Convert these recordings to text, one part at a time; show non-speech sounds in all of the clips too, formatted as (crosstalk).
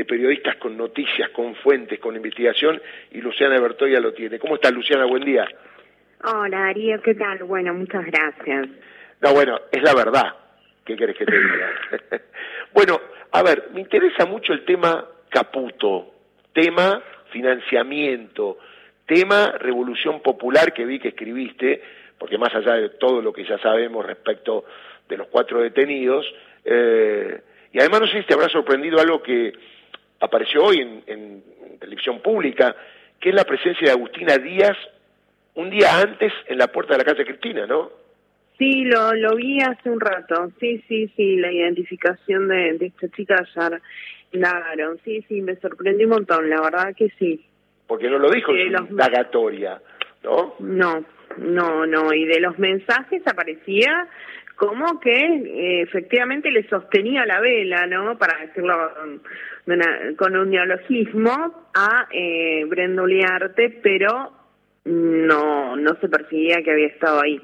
de periodistas con noticias, con fuentes, con investigación, y Luciana Bertoya lo tiene. ¿Cómo está Luciana? Buen día. Hola Darío, ¿qué tal? Bueno, muchas gracias. No, bueno, es la verdad. ¿Qué querés que te diga? (laughs) bueno, a ver, me interesa mucho el tema Caputo, tema financiamiento, tema revolución popular que vi que escribiste, porque más allá de todo lo que ya sabemos respecto de los cuatro detenidos, eh, y además no sé si te habrá sorprendido algo que apareció hoy en, en televisión pública, que es la presencia de Agustina Díaz un día antes en la puerta de la casa Cristina, ¿no? Sí, lo, lo vi hace un rato. Sí, sí, sí, la identificación de, de esta chica ya indagaron. Sí, sí, me sorprendió un montón, la verdad que sí. Porque no lo dijo en su indagatoria, ¿no? No, no, no. Y de los mensajes aparecía como que eh, efectivamente le sostenía la vela, ¿no? Para decirlo con, un neologismo, a eh, Brenda Uliarte, pero no, no se percibía que había estado ahí.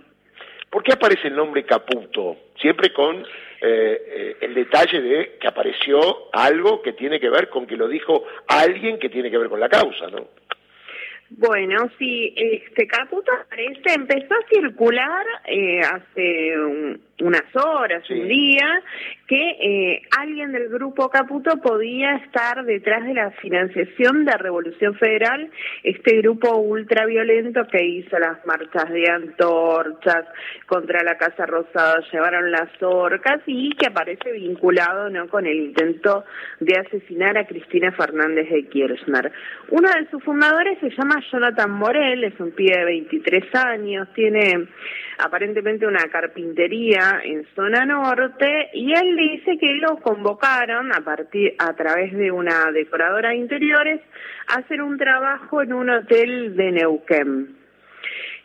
¿Por qué aparece el nombre Caputo? Siempre con eh, eh, el detalle de que apareció algo que tiene que ver con que lo dijo alguien que tiene que ver con la causa, ¿no? Bueno, sí, este Caputo aparece, empezó a circular eh, hace unas horas, un día, que eh, alguien del grupo Caputo podía estar detrás de la financiación de Revolución Federal, este grupo ultraviolento que hizo las marchas de antorchas contra la Casa Rosada, llevaron las orcas y que aparece vinculado no con el intento de asesinar a Cristina Fernández de Kirchner. Uno de sus fundadores se llama Jonathan Morel, es un pibe de 23 años, tiene aparentemente una carpintería en zona norte y él dice que lo convocaron a partir a través de una decoradora de interiores a hacer un trabajo en un hotel de Neuquén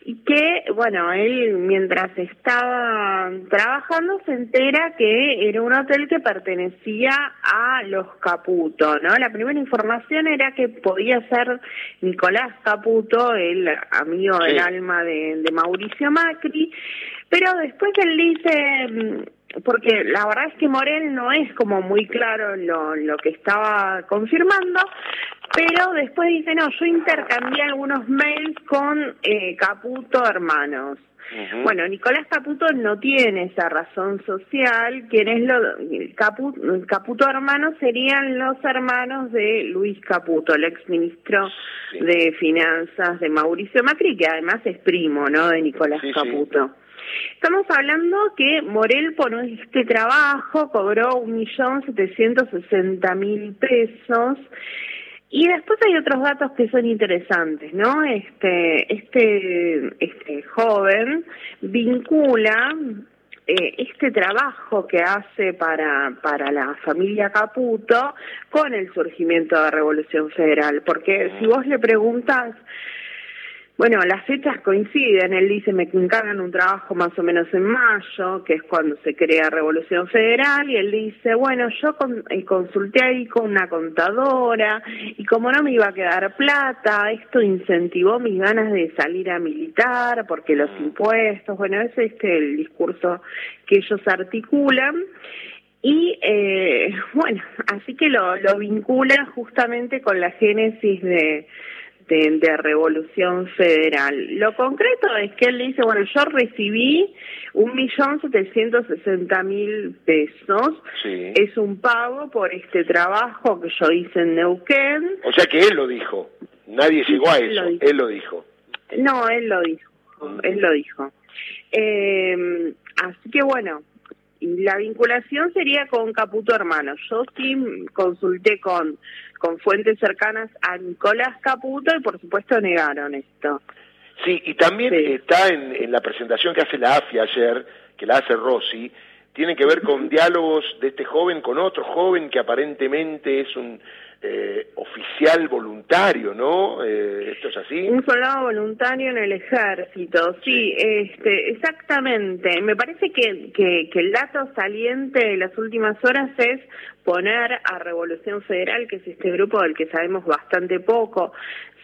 y que, bueno, él mientras estaba trabajando se entera que era un hotel que pertenecía a los Caputo, ¿no? La primera información era que podía ser Nicolás Caputo, el amigo del alma de, de Mauricio Macri, pero después él dice mm, porque la verdad es que Morel no es como muy claro lo, lo que estaba confirmando, pero después dice, no, yo intercambié algunos mails con eh, Caputo Hermanos. Bueno, Nicolás Caputo no tiene esa razón social. Quienes lo Caputo, Caputo hermanos serían los hermanos de Luis Caputo, el ex ministro de Finanzas de Mauricio Macri, que además es primo, ¿no? De Nicolás Caputo. Estamos hablando que Morel por este trabajo cobró un millón setecientos sesenta mil pesos y después hay otros datos que son interesantes, ¿no? Este, este, este joven vincula eh, este trabajo que hace para, para la familia Caputo con el surgimiento de la Revolución Federal, porque si vos le preguntas bueno, las fechas coinciden. Él dice, me encargan un trabajo más o menos en mayo, que es cuando se crea Revolución Federal, y él dice, bueno, yo eh, consulté ahí con una contadora, y como no me iba a quedar plata, esto incentivó mis ganas de salir a militar, porque los mm. impuestos, bueno, ese es este, el discurso que ellos articulan. Y eh, (laughs) bueno, así que lo, lo vincula justamente con la génesis de de, Revolución Federal. Lo concreto es que él dice, bueno, yo recibí un millón setecientos sesenta mil pesos. Es un pago por este trabajo que yo hice en Neuquén. O sea que él lo dijo. Nadie llegó a eso. Él lo dijo. No, él lo dijo. Él lo dijo. Eh, así que bueno, la vinculación sería con Caputo Hermano. Yo sí consulté con, con fuentes cercanas a Nicolás Caputo y por supuesto negaron esto. Sí, y también está en, en, la presentación que hace la AFI ayer, que la hace Rossi, tiene que ver con diálogos de este joven con otro joven que aparentemente es un eh, oficial voluntario, ¿no? Eh, ¿Esto es así? Un soldado voluntario en el ejército, sí, este, exactamente. Me parece que, que, que el dato saliente de las últimas horas es poner a Revolución Federal, que es este grupo del que sabemos bastante poco,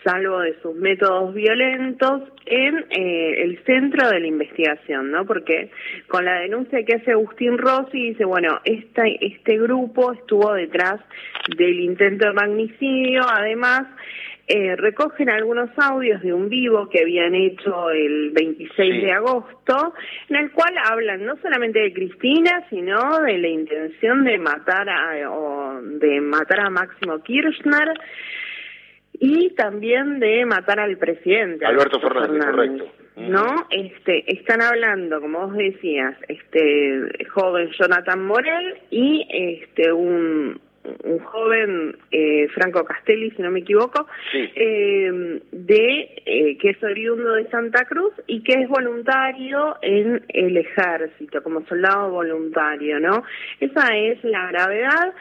salvo de sus métodos violentos, en eh, el centro de la investigación, ¿no? Porque con la denuncia que hace Agustín Rossi dice, bueno, este, este grupo estuvo detrás del intento de magnicidio, además eh, recogen algunos audios de un vivo que habían hecho el 26 de agosto, en el cual hablan no solamente de Cristina, sino de la intención de matar a, o de matar a Máximo Kirchner y también de matar al presidente Alberto, Fernández, correcto. no este están hablando como vos decías este joven Jonathan Morel y este un un joven eh, Franco Castelli si no me equivoco eh, de eh, que es oriundo de Santa Cruz y que es voluntario en el ejército como soldado voluntario no esa es la gravedad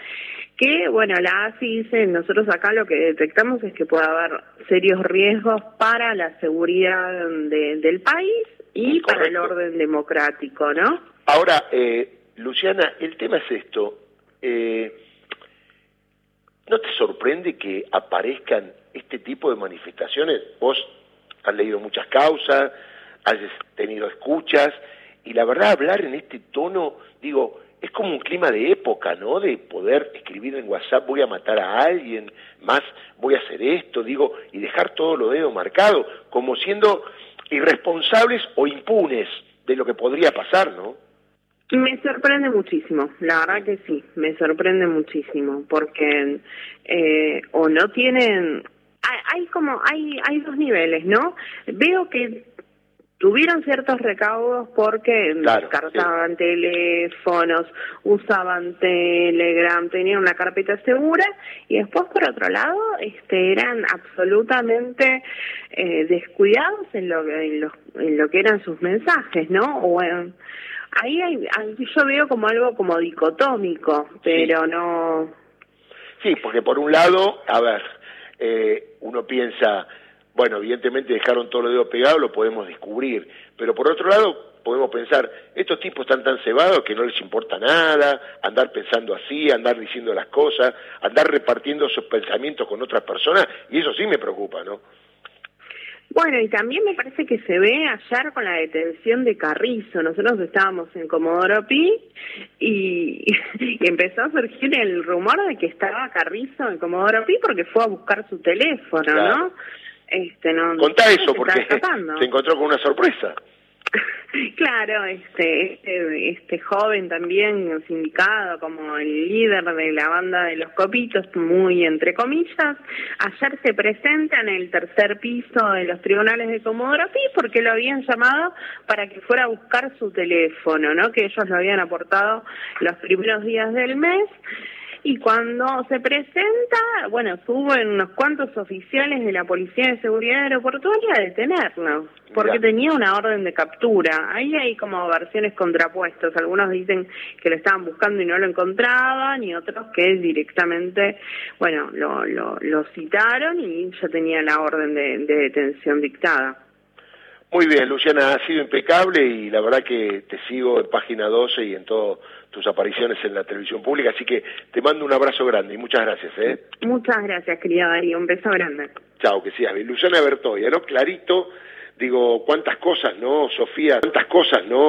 que, bueno, la ASI dice, nosotros acá lo que detectamos es que puede haber serios riesgos para la seguridad del país y para el orden democrático, ¿no? Ahora, eh, Luciana, el tema es esto. Eh, ¿No te sorprende que aparezcan este tipo de manifestaciones? Vos has leído muchas causas, has tenido escuchas, y la verdad hablar en este tono, digo, es como un clima de época, ¿no? De poder escribir en WhatsApp, voy a matar a alguien, más voy a hacer esto, digo, y dejar todo lo dedo marcado, como siendo irresponsables o impunes de lo que podría pasar, ¿no? Me sorprende muchísimo, la verdad que sí, me sorprende muchísimo, porque eh, o no tienen, hay, hay como, hay, hay dos niveles, ¿no? Veo que tuvieron ciertos recaudos porque descartaban teléfonos, usaban Telegram, tenían una carpeta segura y después por otro lado este eran absolutamente eh, descuidados en lo, en, lo, en lo que eran sus mensajes, ¿no? O, ahí hay, yo veo como algo como dicotómico, pero no... Sí, porque por un lado, a ver, eh, uno piensa bueno, evidentemente dejaron todo lo dedo pegado, lo podemos descubrir, pero por otro lado podemos pensar, estos tipos están tan cebados que no les importa nada, andar pensando así, andar diciendo las cosas, andar repartiendo sus pensamientos con otras personas, y eso sí me preocupa, ¿no? Bueno, y también me parece que se ve ayer con la detención de Carrizo. Nosotros estábamos en Comodoro Pi y, (laughs) empezó a surgir el rumor de que estaba Carrizo en Comodoro Pi porque fue a buscar su teléfono, ¿no? Este, no, Contá eso, porque se encontró con una sorpresa. (laughs) claro, este, este, este joven también sindicado como el líder de la banda de los copitos, muy entre comillas, ayer se presenta en el tercer piso de los tribunales de Comodoro Pi porque lo habían llamado para que fuera a buscar su teléfono, ¿no? Que ellos lo habían aportado los primeros días del mes y cuando se presenta, bueno, suben unos cuantos oficiales de la Policía de Seguridad Aeroportuaria a detenerlo, porque tenía una orden de captura. Ahí hay como versiones contrapuestas. Algunos dicen que lo estaban buscando y no lo encontraban, y otros que directamente, bueno, lo, lo, lo citaron y ya tenía la orden de, de detención dictada. Muy bien, Luciana, ha sido impecable y la verdad que te sigo en página 12 y en todas tus apariciones en la televisión pública, así que te mando un abrazo grande y muchas gracias. ¿eh? Muchas gracias, querida Darío, un beso grande. Chao, que sigas bien. Luciana Bertoya, ¿no? Clarito, digo, cuántas cosas, ¿no? Sofía, cuántas cosas, ¿no?